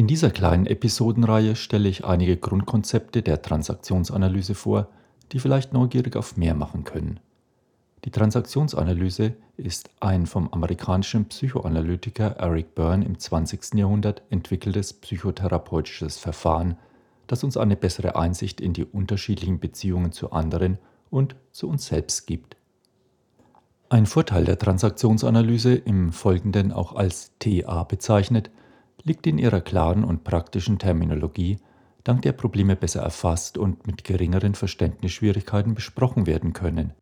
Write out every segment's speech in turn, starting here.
In dieser kleinen Episodenreihe stelle ich einige Grundkonzepte der Transaktionsanalyse vor, die vielleicht neugierig auf mehr machen können. Die Transaktionsanalyse ist ein vom amerikanischen Psychoanalytiker Eric Byrne im 20. Jahrhundert entwickeltes psychotherapeutisches Verfahren, das uns eine bessere Einsicht in die unterschiedlichen Beziehungen zu anderen und zu uns selbst gibt. Ein Vorteil der Transaktionsanalyse, im Folgenden auch als TA bezeichnet, liegt in ihrer klaren und praktischen Terminologie, dank der Probleme besser erfasst und mit geringeren Verständnisschwierigkeiten besprochen werden können.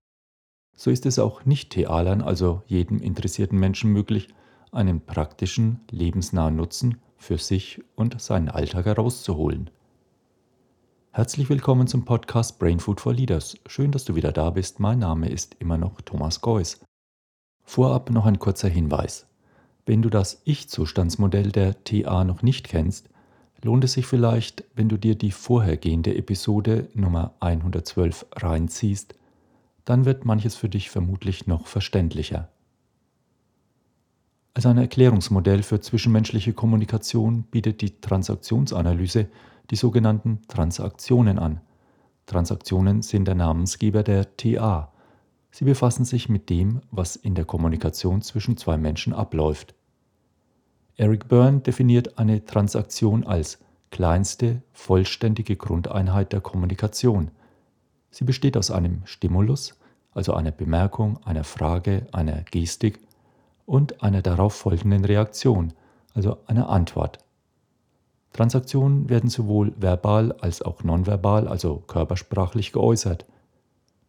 So ist es auch Nicht-Thealern, also jedem interessierten Menschen möglich, einen praktischen, lebensnahen Nutzen für sich und seinen Alltag herauszuholen. Herzlich willkommen zum Podcast Brain Food for Leaders. Schön, dass du wieder da bist. Mein Name ist immer noch Thomas Geuss. Vorab noch ein kurzer Hinweis. Wenn du das Ich-Zustandsmodell der TA noch nicht kennst, lohnt es sich vielleicht, wenn du dir die vorhergehende Episode Nummer 112 reinziehst, dann wird manches für dich vermutlich noch verständlicher. Als ein Erklärungsmodell für zwischenmenschliche Kommunikation bietet die Transaktionsanalyse die sogenannten Transaktionen an. Transaktionen sind der Namensgeber der TA. Sie befassen sich mit dem, was in der Kommunikation zwischen zwei Menschen abläuft. Eric Byrne definiert eine Transaktion als kleinste, vollständige Grundeinheit der Kommunikation. Sie besteht aus einem Stimulus, also einer Bemerkung, einer Frage, einer Gestik und einer darauf folgenden Reaktion, also einer Antwort. Transaktionen werden sowohl verbal als auch nonverbal, also körpersprachlich geäußert.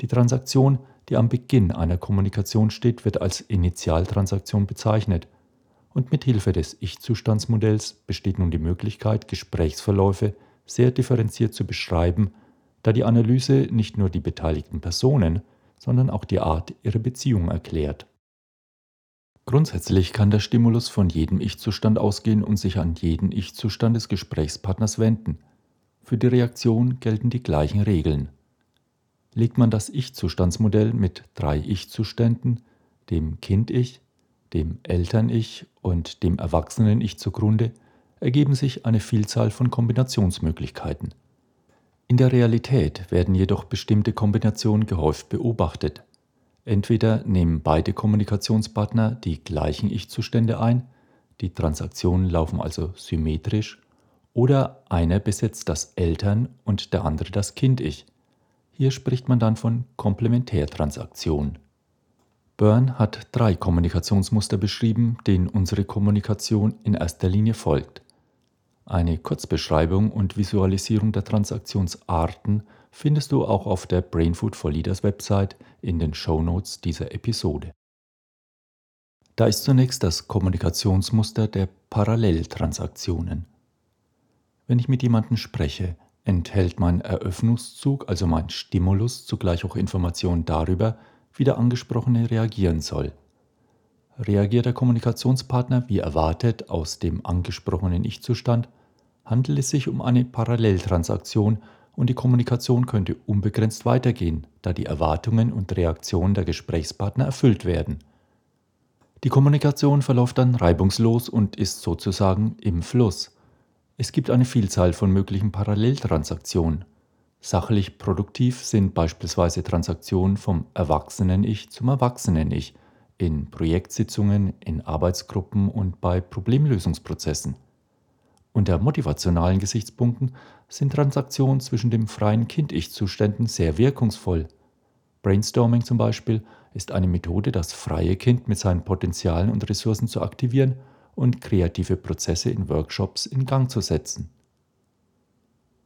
Die Transaktion, die am Beginn einer Kommunikation steht, wird als Initialtransaktion bezeichnet – und mit Hilfe des Ich-Zustandsmodells besteht nun die Möglichkeit, Gesprächsverläufe sehr differenziert zu beschreiben, da die Analyse nicht nur die beteiligten Personen, sondern auch die Art ihrer Beziehung erklärt. Grundsätzlich kann der Stimulus von jedem Ich-Zustand ausgehen und sich an jeden Ich-Zustand des Gesprächspartners wenden. Für die Reaktion gelten die gleichen Regeln. Legt man das Ich-Zustandsmodell mit drei Ich-Zuständen, dem Kind-Ich, dem Eltern-Ich und dem Erwachsenen-Ich zugrunde, ergeben sich eine Vielzahl von Kombinationsmöglichkeiten. In der Realität werden jedoch bestimmte Kombinationen gehäuft beobachtet. Entweder nehmen beide Kommunikationspartner die gleichen Ich-Zustände ein, die Transaktionen laufen also symmetrisch, oder einer besetzt das Eltern- und der andere das Kind-Ich. Hier spricht man dann von Komplementärtransaktionen. Byrne hat drei Kommunikationsmuster beschrieben, denen unsere Kommunikation in erster Linie folgt. Eine Kurzbeschreibung und Visualisierung der Transaktionsarten findest du auch auf der Brain Food for Leaders Website in den Show Notes dieser Episode. Da ist zunächst das Kommunikationsmuster der Paralleltransaktionen. Wenn ich mit jemandem spreche, enthält mein Eröffnungszug, also mein Stimulus, zugleich auch Informationen darüber, wie der Angesprochene reagieren soll. Reagiert der Kommunikationspartner wie erwartet aus dem angesprochenen Ich-Zustand, handelt es sich um eine Paralleltransaktion und die Kommunikation könnte unbegrenzt weitergehen, da die Erwartungen und Reaktionen der Gesprächspartner erfüllt werden. Die Kommunikation verläuft dann reibungslos und ist sozusagen im Fluss. Es gibt eine Vielzahl von möglichen Paralleltransaktionen. Sachlich produktiv sind beispielsweise Transaktionen vom Erwachsenen-Ich zum Erwachsenen-Ich in Projektsitzungen, in Arbeitsgruppen und bei Problemlösungsprozessen. Unter motivationalen Gesichtspunkten sind Transaktionen zwischen dem freien Kind-Ich-Zuständen sehr wirkungsvoll. Brainstorming zum Beispiel ist eine Methode, das freie Kind mit seinen Potenzialen und Ressourcen zu aktivieren und kreative Prozesse in Workshops in Gang zu setzen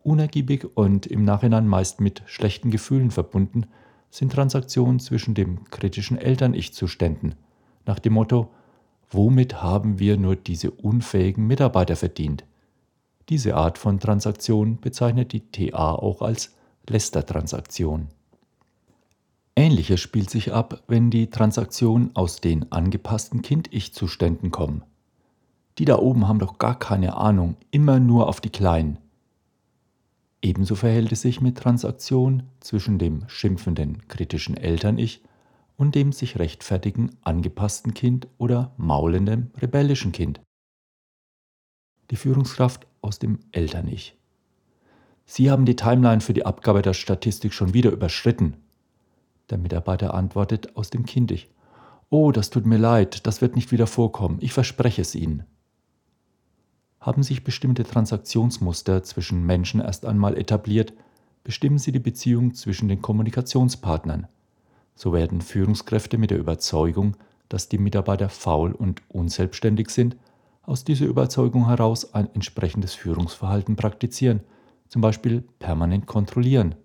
unergiebig und im Nachhinein meist mit schlechten Gefühlen verbunden, sind Transaktionen zwischen dem kritischen Eltern-Ich-Zuständen, nach dem Motto, womit haben wir nur diese unfähigen Mitarbeiter verdient? Diese Art von Transaktion bezeichnet die TA auch als Lester-Transaktion. Ähnliches spielt sich ab, wenn die Transaktionen aus den angepassten Kind-Ich-Zuständen kommen. Die da oben haben doch gar keine Ahnung, immer nur auf die Kleinen. Ebenso verhält es sich mit Transaktionen zwischen dem schimpfenden kritischen Eltern-Ich und dem sich rechtfertigen angepassten Kind oder maulenden rebellischen Kind. Die Führungskraft aus dem Eltern-Ich. Sie haben die Timeline für die Abgabe der Statistik schon wieder überschritten. Der Mitarbeiter antwortet aus dem Kind-Ich. Oh, das tut mir leid, das wird nicht wieder vorkommen, ich verspreche es Ihnen. Haben sich bestimmte Transaktionsmuster zwischen Menschen erst einmal etabliert, bestimmen sie die Beziehung zwischen den Kommunikationspartnern. So werden Führungskräfte mit der Überzeugung, dass die Mitarbeiter faul und unselbstständig sind, aus dieser Überzeugung heraus ein entsprechendes Führungsverhalten praktizieren, zum Beispiel permanent kontrollieren.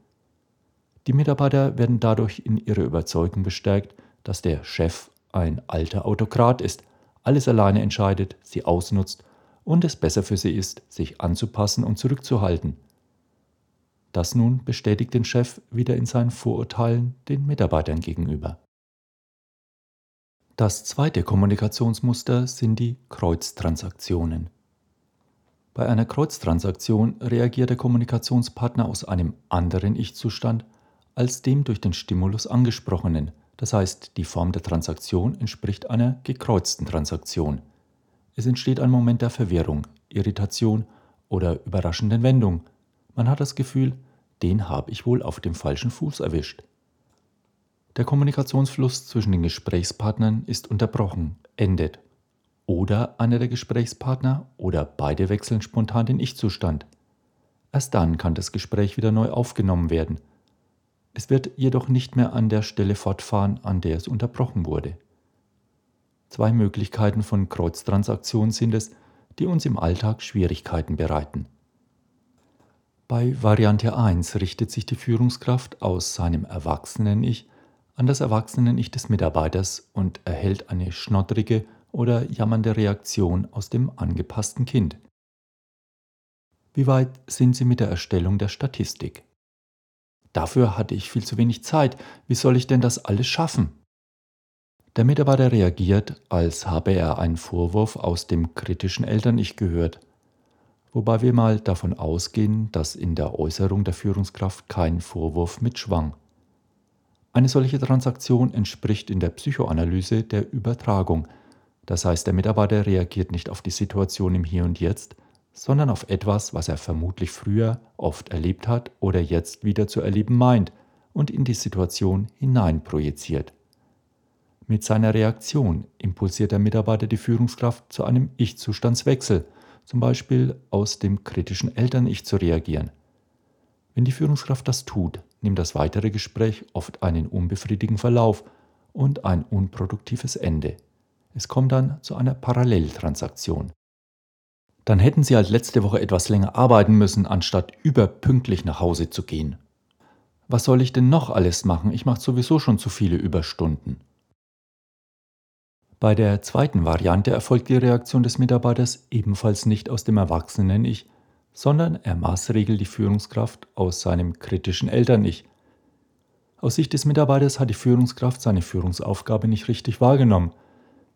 Die Mitarbeiter werden dadurch in ihrer Überzeugung bestärkt, dass der Chef ein alter Autokrat ist, alles alleine entscheidet, sie ausnutzt und es besser für sie ist, sich anzupassen und zurückzuhalten. Das nun bestätigt den Chef wieder in seinen Vorurteilen den Mitarbeitern gegenüber. Das zweite Kommunikationsmuster sind die Kreuztransaktionen. Bei einer Kreuztransaktion reagiert der Kommunikationspartner aus einem anderen Ich-Zustand als dem durch den Stimulus angesprochenen, das heißt die Form der Transaktion entspricht einer gekreuzten Transaktion. Es entsteht ein Moment der Verwirrung, Irritation oder überraschenden Wendung. Man hat das Gefühl, den habe ich wohl auf dem falschen Fuß erwischt. Der Kommunikationsfluss zwischen den Gesprächspartnern ist unterbrochen, endet. Oder einer der Gesprächspartner oder beide wechseln spontan den Ich-Zustand. Erst dann kann das Gespräch wieder neu aufgenommen werden. Es wird jedoch nicht mehr an der Stelle fortfahren, an der es unterbrochen wurde. Zwei Möglichkeiten von Kreuztransaktionen sind es, die uns im Alltag Schwierigkeiten bereiten. Bei Variante 1 richtet sich die Führungskraft aus seinem Erwachsenen-Ich an das Erwachsenen-Ich des Mitarbeiters und erhält eine schnoddrige oder jammernde Reaktion aus dem angepassten Kind. Wie weit sind Sie mit der Erstellung der Statistik? Dafür hatte ich viel zu wenig Zeit. Wie soll ich denn das alles schaffen? Der Mitarbeiter reagiert, als habe er einen Vorwurf aus dem kritischen Eltern-Ich gehört wobei wir mal davon ausgehen, dass in der Äußerung der Führungskraft kein Vorwurf mitschwang. Eine solche Transaktion entspricht in der Psychoanalyse der Übertragung, das heißt der Mitarbeiter reagiert nicht auf die Situation im Hier und Jetzt, sondern auf etwas, was er vermutlich früher oft erlebt hat oder jetzt wieder zu erleben meint und in die Situation hineinprojiziert. Mit seiner Reaktion impulsiert der Mitarbeiter die Führungskraft zu einem Ich-Zustandswechsel – zum Beispiel aus dem kritischen Eltern-Ich zu reagieren. Wenn die Führungskraft das tut, nimmt das weitere Gespräch oft einen unbefriedigenden Verlauf und ein unproduktives Ende. Es kommt dann zu einer Paralleltransaktion. Dann hätten Sie halt letzte Woche etwas länger arbeiten müssen, anstatt überpünktlich nach Hause zu gehen. Was soll ich denn noch alles machen? Ich mache sowieso schon zu viele Überstunden. Bei der zweiten Variante erfolgt die Reaktion des Mitarbeiters ebenfalls nicht aus dem Erwachsenen-Ich, sondern er maßregelt die Führungskraft aus seinem kritischen Eltern-Ich. Aus Sicht des Mitarbeiters hat die Führungskraft seine Führungsaufgabe nicht richtig wahrgenommen.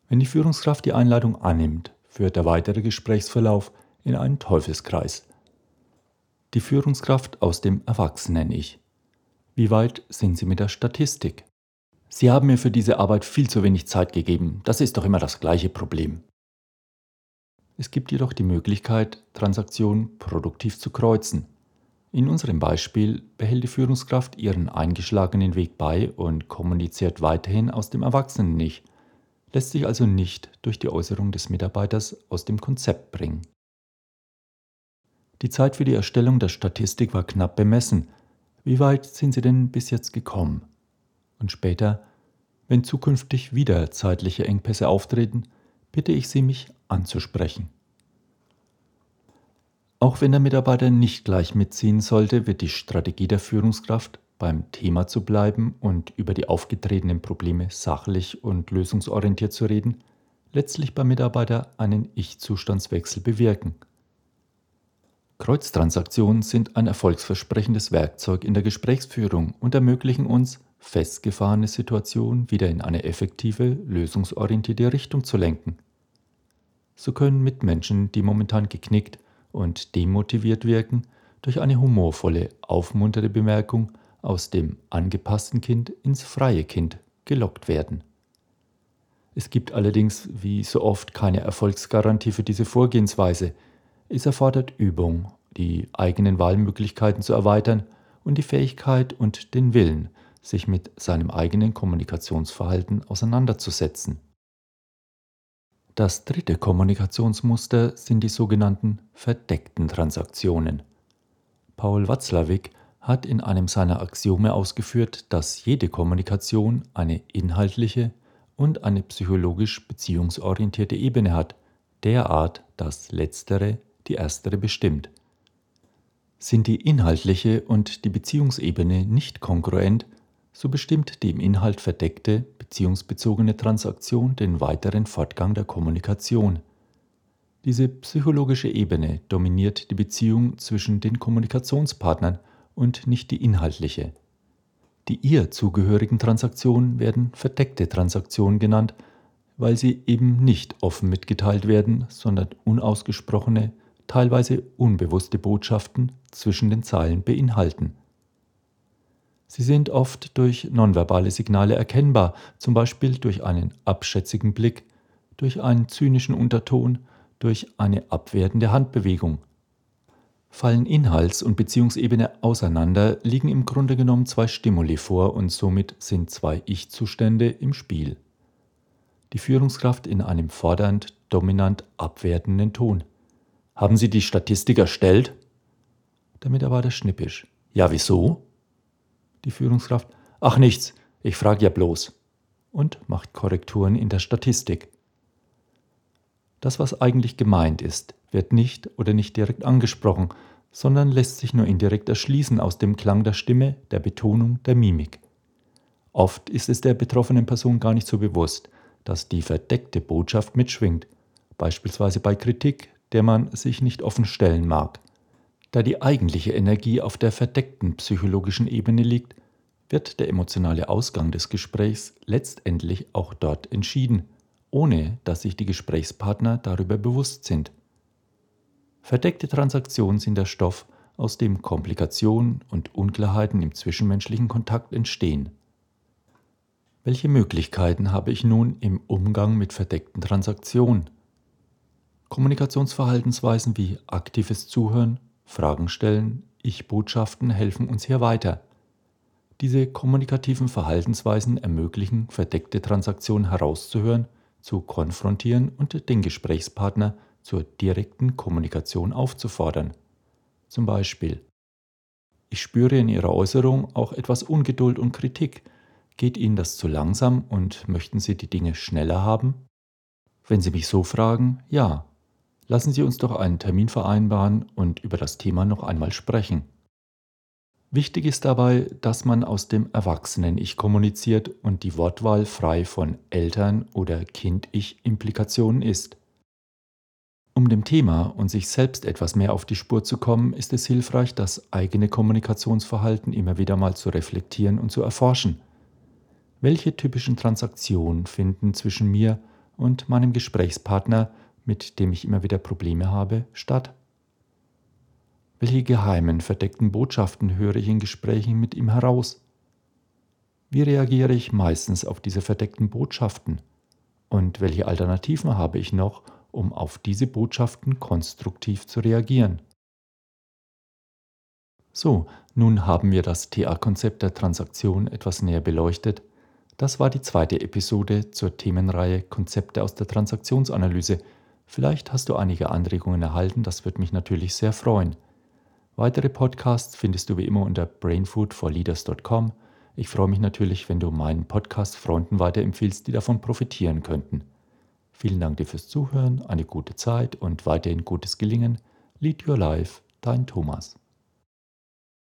Wenn die Führungskraft die Einladung annimmt, führt der weitere Gesprächsverlauf in einen Teufelskreis. Die Führungskraft aus dem Erwachsenen-Ich. Wie weit sind Sie mit der Statistik? Sie haben mir für diese Arbeit viel zu wenig Zeit gegeben. Das ist doch immer das gleiche Problem. Es gibt jedoch die Möglichkeit, Transaktionen produktiv zu kreuzen. In unserem Beispiel behält die Führungskraft ihren eingeschlagenen Weg bei und kommuniziert weiterhin aus dem Erwachsenen-Ich, lässt sich also nicht durch die Äußerung des Mitarbeiters aus dem Konzept bringen. Die Zeit für die Erstellung der Statistik war knapp bemessen. Wie weit sind Sie denn bis jetzt gekommen? Und später, wenn zukünftig wieder zeitliche Engpässe auftreten, bitte ich Sie, mich anzusprechen. Auch wenn der Mitarbeiter nicht gleich mitziehen sollte, wird die Strategie der Führungskraft, beim Thema zu bleiben und über die aufgetretenen Probleme sachlich und lösungsorientiert zu reden, letztlich beim Mitarbeiter einen Ich-Zustandswechsel bewirken. Kreuztransaktionen sind ein erfolgsversprechendes Werkzeug in der Gesprächsführung und ermöglichen uns, festgefahrene Situationen wieder in eine effektive, lösungsorientierte Richtung zu lenken. So können Mitmenschen, die momentan geknickt und demotiviert wirken, durch eine humorvolle, aufmunternde Bemerkung aus dem angepassten Kind ins freie Kind gelockt werden. Es gibt allerdings wie so oft keine Erfolgsgarantie für diese Vorgehensweise. Es erfordert Übung, die eigenen Wahlmöglichkeiten zu erweitern und die Fähigkeit und den Willen, sich mit seinem eigenen Kommunikationsverhalten auseinanderzusetzen. Das dritte Kommunikationsmuster sind die sogenannten verdeckten Transaktionen. Paul Watzlawick hat in einem seiner Axiome ausgeführt, dass jede Kommunikation eine inhaltliche und eine psychologisch beziehungsorientierte Ebene hat, derart, dass letztere die erstere bestimmt. Sind die inhaltliche und die Beziehungsebene nicht kongruent, so bestimmt die im Inhalt verdeckte beziehungsbezogene Transaktion den weiteren Fortgang der Kommunikation. Diese psychologische Ebene dominiert die Beziehung zwischen den Kommunikationspartnern und nicht die inhaltliche. Die ihr zugehörigen Transaktionen werden verdeckte Transaktionen genannt, weil sie eben nicht offen mitgeteilt werden, sondern unausgesprochene, teilweise unbewusste Botschaften zwischen den Zeilen beinhalten. Sie sind oft durch nonverbale Signale erkennbar, zum Beispiel durch einen abschätzigen Blick, durch einen zynischen Unterton, durch eine abwertende Handbewegung. Fallen Inhalts- und Beziehungsebene auseinander, liegen im Grunde genommen zwei Stimuli vor und somit sind zwei Ich-Zustände im Spiel. Die Führungskraft in einem fordernd, dominant abwertenden Ton. Haben Sie die Statistik erstellt? Der Mitarbeiter schnippisch. Ja, wieso? Die Führungskraft, ach nichts, ich frage ja bloß. Und macht Korrekturen in der Statistik. Das, was eigentlich gemeint ist, wird nicht oder nicht direkt angesprochen, sondern lässt sich nur indirekt erschließen aus dem Klang der Stimme, der Betonung, der Mimik. Oft ist es der betroffenen Person gar nicht so bewusst, dass die verdeckte Botschaft mitschwingt, beispielsweise bei Kritik, der man sich nicht offen stellen mag. Da die eigentliche Energie auf der verdeckten psychologischen Ebene liegt, wird der emotionale Ausgang des Gesprächs letztendlich auch dort entschieden, ohne dass sich die Gesprächspartner darüber bewusst sind. Verdeckte Transaktionen sind der Stoff, aus dem Komplikationen und Unklarheiten im zwischenmenschlichen Kontakt entstehen. Welche Möglichkeiten habe ich nun im Umgang mit verdeckten Transaktionen? Kommunikationsverhaltensweisen wie aktives Zuhören, Fragen stellen, Ich-Botschaften helfen uns hier weiter. Diese kommunikativen Verhaltensweisen ermöglichen, verdeckte Transaktionen herauszuhören, zu konfrontieren und den Gesprächspartner zur direkten Kommunikation aufzufordern. Zum Beispiel Ich spüre in Ihrer Äußerung auch etwas Ungeduld und Kritik. Geht Ihnen das zu langsam und möchten Sie die Dinge schneller haben? Wenn Sie mich so fragen, ja, Lassen Sie uns doch einen Termin vereinbaren und über das Thema noch einmal sprechen. Wichtig ist dabei, dass man aus dem Erwachsenen-Ich kommuniziert und die Wortwahl frei von Eltern- oder Kind-Ich-Implikationen ist. Um dem Thema und sich selbst etwas mehr auf die Spur zu kommen, ist es hilfreich, das eigene Kommunikationsverhalten immer wieder mal zu reflektieren und zu erforschen. Welche typischen Transaktionen finden zwischen mir und meinem Gesprächspartner mit dem ich immer wieder Probleme habe, statt? Welche geheimen, verdeckten Botschaften höre ich in Gesprächen mit ihm heraus? Wie reagiere ich meistens auf diese verdeckten Botschaften? Und welche Alternativen habe ich noch, um auf diese Botschaften konstruktiv zu reagieren? So, nun haben wir das TA-Konzept der Transaktion etwas näher beleuchtet. Das war die zweite Episode zur Themenreihe Konzepte aus der Transaktionsanalyse, Vielleicht hast du einige Anregungen erhalten, das würde mich natürlich sehr freuen. Weitere Podcasts findest du wie immer unter brainfoodforleaders.com. Ich freue mich natürlich, wenn du meinen Podcast Freunden weiterempfiehlst, die davon profitieren könnten. Vielen Dank dir fürs Zuhören, eine gute Zeit und weiterhin gutes Gelingen. Lead Your Life, dein Thomas.